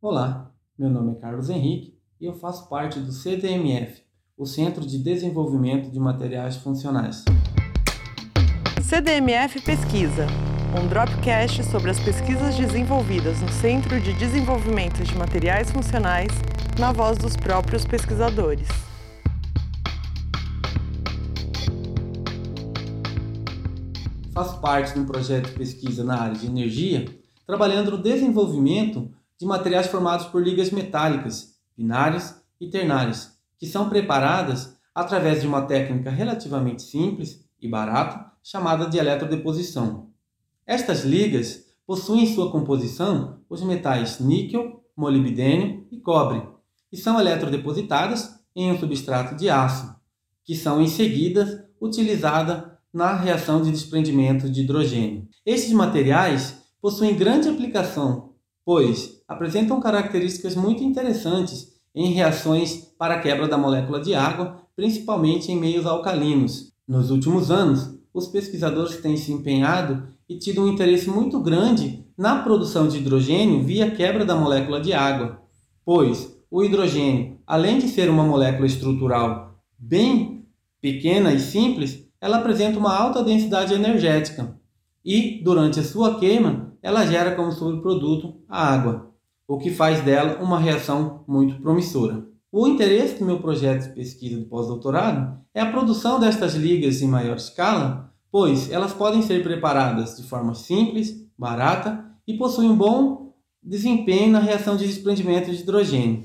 Olá, meu nome é Carlos Henrique e eu faço parte do CDMF, o Centro de Desenvolvimento de Materiais Funcionais. CDMF Pesquisa, um dropcast sobre as pesquisas desenvolvidas no Centro de Desenvolvimento de Materiais Funcionais, na voz dos próprios pesquisadores. Faço parte de um projeto de pesquisa na área de energia, trabalhando no desenvolvimento de materiais formados por ligas metálicas, binárias e ternárias, que são preparadas através de uma técnica relativamente simples e barata chamada de eletrodeposição. Estas ligas possuem em sua composição os metais níquel, molibdênio e cobre, e são eletrodepositadas em um substrato de aço, que são em seguida utilizadas na reação de desprendimento de hidrogênio. Estes materiais possuem grande aplicação, pois apresentam características muito interessantes em reações para a quebra da molécula de água, principalmente em meios alcalinos. Nos últimos anos, os pesquisadores têm se empenhado e tido um interesse muito grande na produção de hidrogênio via quebra da molécula de água, pois o hidrogênio, além de ser uma molécula estrutural bem pequena e simples, ela apresenta uma alta densidade energética e, durante a sua queima, ela gera como subproduto a água, o que faz dela uma reação muito promissora. O interesse do meu projeto de pesquisa de pós-doutorado é a produção destas ligas em maior escala, pois elas podem ser preparadas de forma simples, barata e possuem um bom desempenho na reação de desprendimento de hidrogênio.